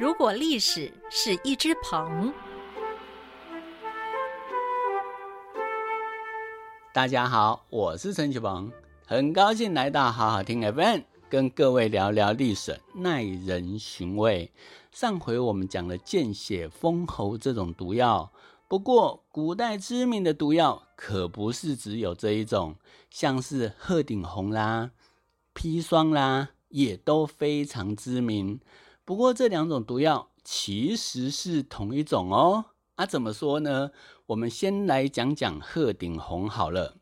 如果历史是一只鹏，大家好，我是陈启鹏，很高兴来到好好听 FM，跟各位聊聊历史，耐人寻味。上回我们讲了见血封喉这种毒药，不过古代知名的毒药可不是只有这一种，像是鹤顶红啦、砒霜啦，也都非常知名。不过这两种毒药其实是同一种哦。啊，怎么说呢？我们先来讲讲鹤顶红好了。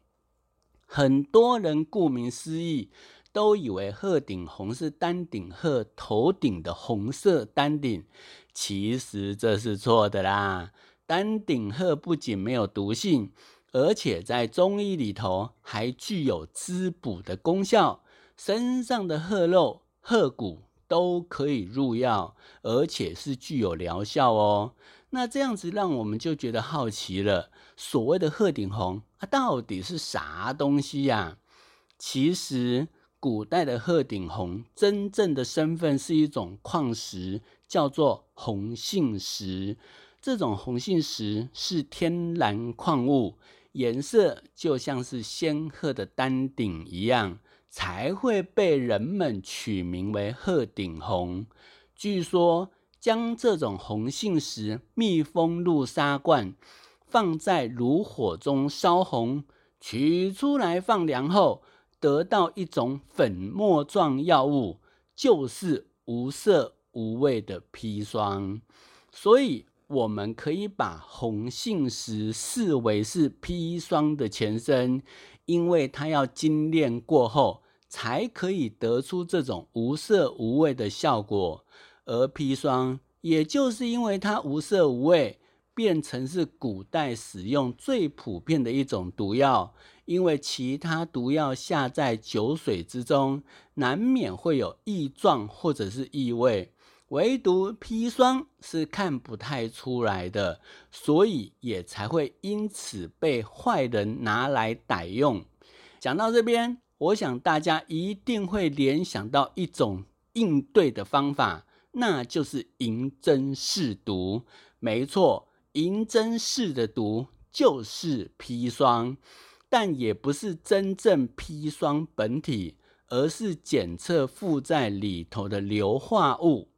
很多人顾名思义，都以为鹤顶红是丹顶鹤头顶的红色丹顶，其实这是错的啦。丹顶鹤不仅没有毒性，而且在中医里头还具有滋补的功效。身上的鹤肉、鹤骨。都可以入药，而且是具有疗效哦。那这样子让我们就觉得好奇了。所谓的鹤顶红啊，到底是啥东西呀？其实古代的鹤顶红真正的身份是一种矿石，叫做红杏石。这种红杏石是天然矿物，颜色就像是仙鹤的丹顶一样。才会被人们取名为鹤顶红。据说，将这种红杏石密封入砂罐，放在炉火中烧红，取出来放凉后，得到一种粉末状药物，就是无色无味的砒霜。所以，我们可以把红杏石视为是砒霜的前身。因为它要精炼过后，才可以得出这种无色无味的效果。而砒霜，也就是因为它无色无味，变成是古代使用最普遍的一种毒药。因为其他毒药下在酒水之中，难免会有异状或者是异味，唯独砒霜是看不太出来的，所以也才会因此被坏人拿来歹用。讲到这边，我想大家一定会联想到一种应对的方法，那就是银针试毒。没错，银针试的毒就是砒霜，但也不是真正砒霜本体，而是检测附在里头的硫化物。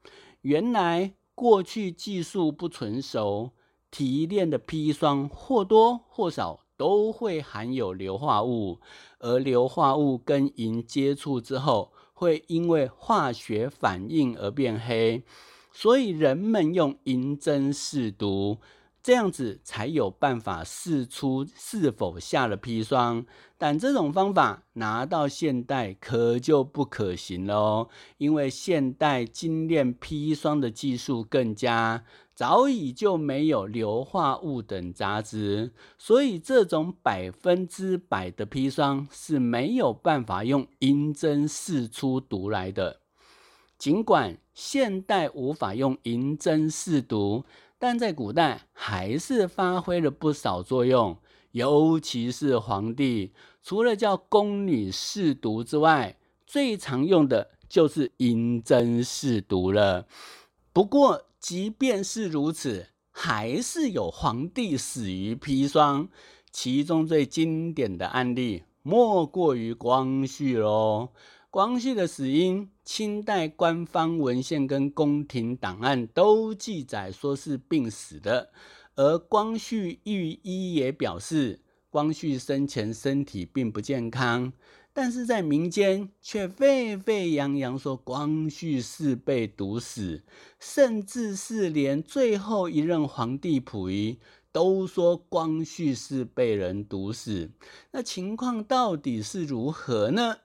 原来过去技术不纯熟，提炼的砒霜或多或少。都会含有硫化物，而硫化物跟银接触之后，会因为化学反应而变黑，所以人们用银针试毒。这样子才有办法试出是否下了砒霜，但这种方法拿到现代可就不可行了哦，因为现代精炼砒霜的技术更加，早已就没有硫化物等杂质，所以这种百分之百的砒霜是没有办法用银针试出毒来的。尽管现代无法用银针试毒。但在古代还是发挥了不少作用，尤其是皇帝，除了叫宫女试毒之外，最常用的就是银针试毒了。不过，即便是如此，还是有皇帝死于砒霜，其中最经典的案例莫过于光绪喽。光绪的死因，清代官方文献跟宫廷档案都记载说是病死的，而光绪御医也表示，光绪生前身体并不健康，但是在民间却沸沸扬扬说光绪是被毒死，甚至是连最后一任皇帝溥仪都说光绪是被人毒死，那情况到底是如何呢？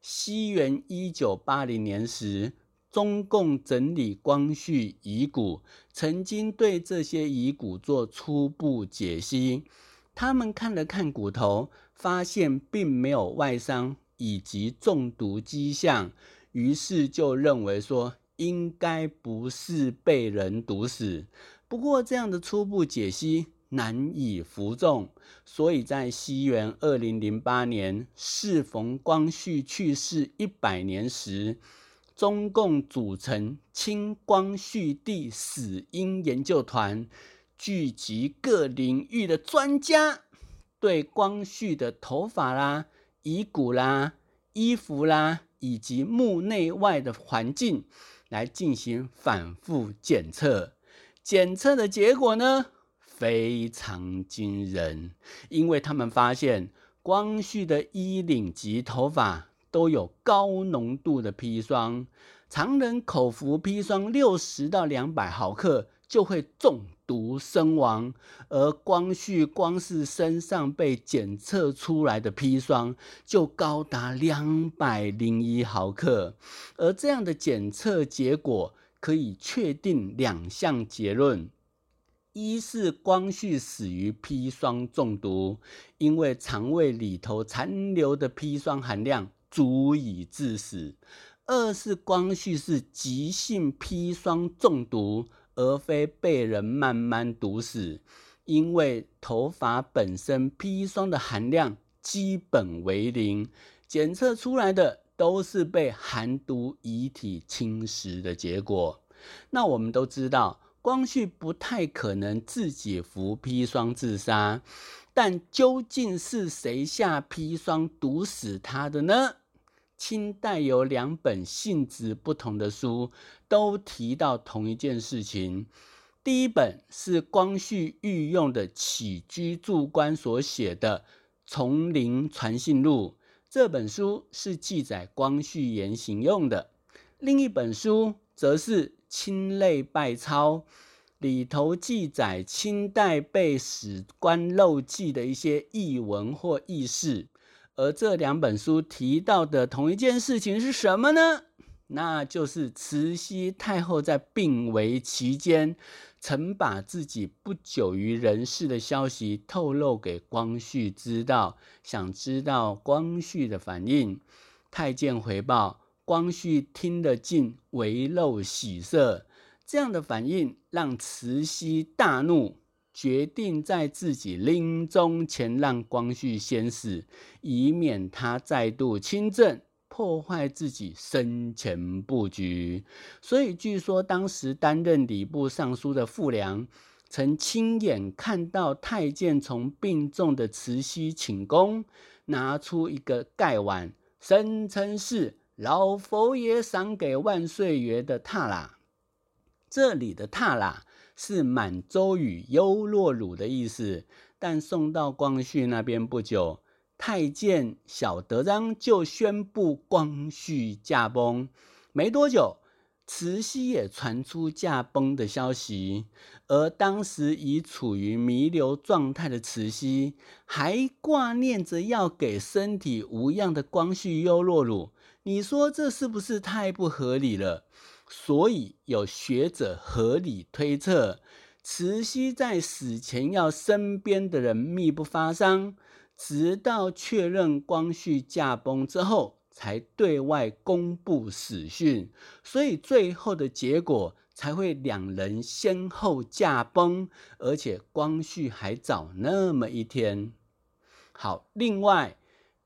西元一九八零年时，中共整理光绪遗骨，曾经对这些遗骨做初步解析。他们看了看骨头，发现并没有外伤以及中毒迹象，于是就认为说应该不是被人毒死。不过，这样的初步解析。难以服众，所以在西元二零零八年，适逢光绪去世一百年时，中共组成清光绪帝死因研究团，聚集各领域的专家，对光绪的头发啦、遗骨啦、衣服啦，以及墓内外的环境来进行反复检测。检测的结果呢，非常惊人，因为他们发现光绪的衣领及头发。都有高浓度的砒霜，常人口服砒霜六十到两百毫克就会中毒身亡，而光绪光是身上被检测出来的砒霜就高达两百零一毫克，而这样的检测结果可以确定两项结论：一是光绪死于砒霜中毒，因为肠胃里头残留的砒霜含量。足以致死。二是光绪是急性砒霜中毒，而非被人慢慢毒死。因为头发本身砒霜的含量基本为零，检测出来的都是被寒毒遗体侵蚀的结果。那我们都知道，光绪不太可能自己服砒霜自杀。但究竟是谁下砒霜毒死他的呢？清代有两本性质不同的书，都提到同一件事情。第一本是光绪御用的起居注官所写的《丛林传信录》，这本书是记载光绪言行用的；另一本书则是《清类拜钞》。里头记载清代被史官漏记的一些译文或轶事，而这两本书提到的同一件事情是什么呢？那就是慈禧太后在病危期间，曾把自己不久于人世的消息透露给光绪知道，想知道光绪的反应。太监回报，光绪听得进，唯露喜色。这样的反应让慈禧大怒，决定在自己临终前让光绪先死，以免他再度亲政，破坏自己生前布局。所以，据说当时担任礼部尚书的傅良，曾亲眼看到太监从病重的慈禧寝宫拿出一个盖碗，声称是老佛爷赏给万岁爷的榻啦。这里的“榻啦”是满洲语“优洛鲁”的意思，但送到光绪那边不久，太监小德章就宣布光绪驾崩。没多久，慈禧也传出驾崩的消息，而当时已处于弥留状态的慈禧，还挂念着要给身体无恙的光绪优洛鲁，你说这是不是太不合理了？所以有学者合理推测，慈禧在死前要身边的人密不发丧，直到确认光绪驾崩之后，才对外公布死讯。所以最后的结果才会两人先后驾崩，而且光绪还早那么一天。好，另外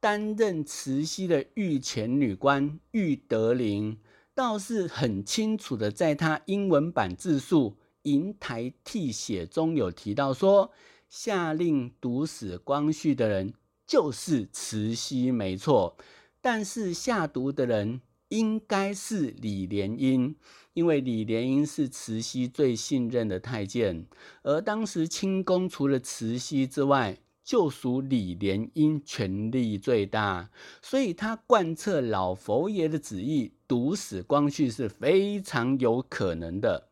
担任慈禧的御前女官玉德林。倒是很清楚的，在他英文版自述《银台替写》中有提到说，下令毒死光绪的人就是慈禧，没错。但是下毒的人应该是李莲英，因为李莲英是慈禧最信任的太监，而当时清宫除了慈禧之外，就属李莲英权力最大，所以他贯彻老佛爷的旨意，毒死光绪是非常有可能的。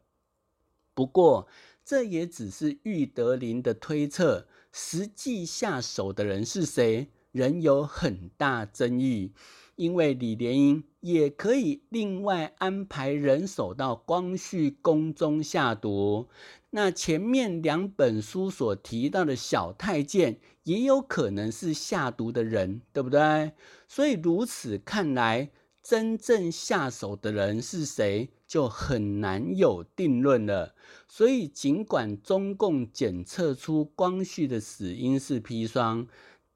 不过，这也只是玉德林的推测，实际下手的人是谁，仍有很大争议。因为李莲英也可以另外安排人手到光绪宫中下毒。那前面两本书所提到的小太监，也有可能是下毒的人，对不对？所以如此看来，真正下手的人是谁，就很难有定论了。所以，尽管中共检测出光绪的死因是砒霜，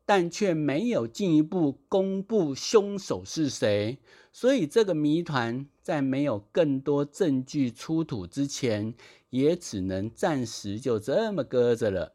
但却没有进一步公布凶手是谁。所以，这个谜团在没有更多证据出土之前，也只能暂时就这么搁着了。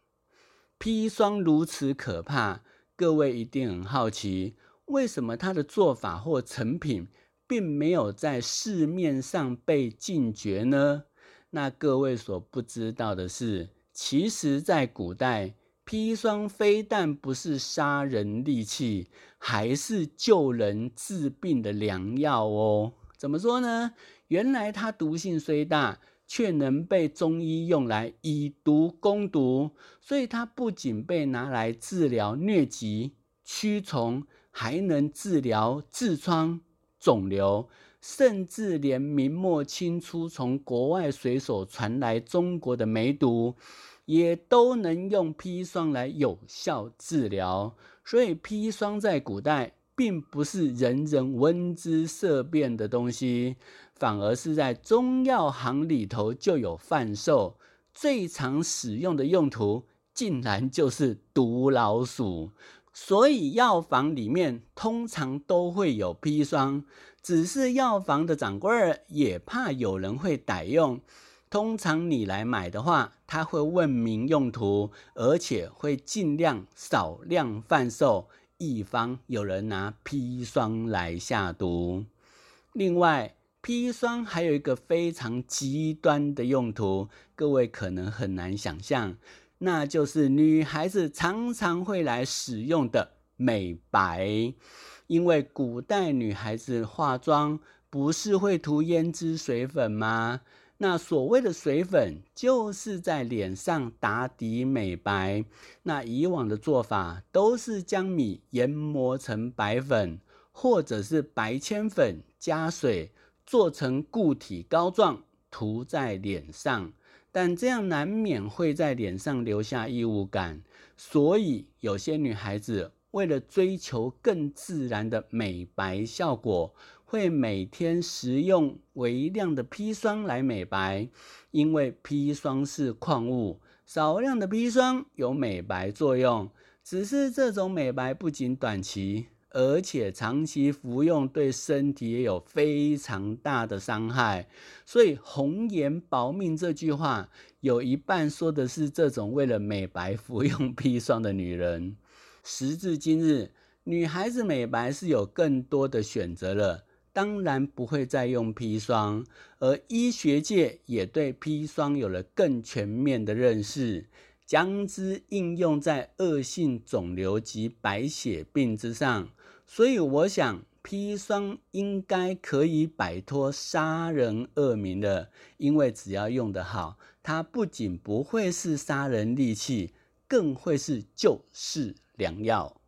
砒霜如此可怕，各位一定很好奇，为什么它的做法或成品并没有在市面上被禁绝呢？那各位所不知道的是，其实，在古代，砒霜非但不是杀人利器，还是救人治病的良药哦。怎么说呢？原来它毒性虽大，却能被中医用来以毒攻毒，所以它不仅被拿来治疗疟疾、驱虫，还能治疗痔疮、肿瘤，甚至连明末清初从国外水手传来中国的梅毒，也都能用砒霜来有效治疗。所以砒霜在古代。并不是人人闻之色变的东西，反而是在中药行里头就有贩售。最常使用的用途，竟然就是毒老鼠。所以药房里面通常都会有砒霜，只是药房的掌柜儿也怕有人会歹用。通常你来买的话，他会问明用途，而且会尽量少量贩售。一方有人拿砒霜来下毒。另外，砒霜还有一个非常极端的用途，各位可能很难想象，那就是女孩子常常会来使用的美白。因为古代女孩子化妆不是会涂胭脂水粉吗？那所谓的水粉，就是在脸上打底美白。那以往的做法都是将米研磨成白粉，或者是白铅粉加水做成固体膏状，涂在脸上。但这样难免会在脸上留下异物感，所以有些女孩子为了追求更自然的美白效果。会每天食用微量的砒霜来美白，因为砒霜是矿物，少量的砒霜有美白作用。只是这种美白不仅短期，而且长期服用对身体也有非常大的伤害。所以“红颜薄命”这句话，有一半说的是这种为了美白服用砒霜的女人。时至今日，女孩子美白是有更多的选择了。当然不会再用砒霜，而医学界也对砒霜有了更全面的认识，将之应用在恶性肿瘤及白血病之上。所以，我想砒霜应该可以摆脱杀人恶名了，因为只要用得好，它不仅不会是杀人利器，更会是救世良药。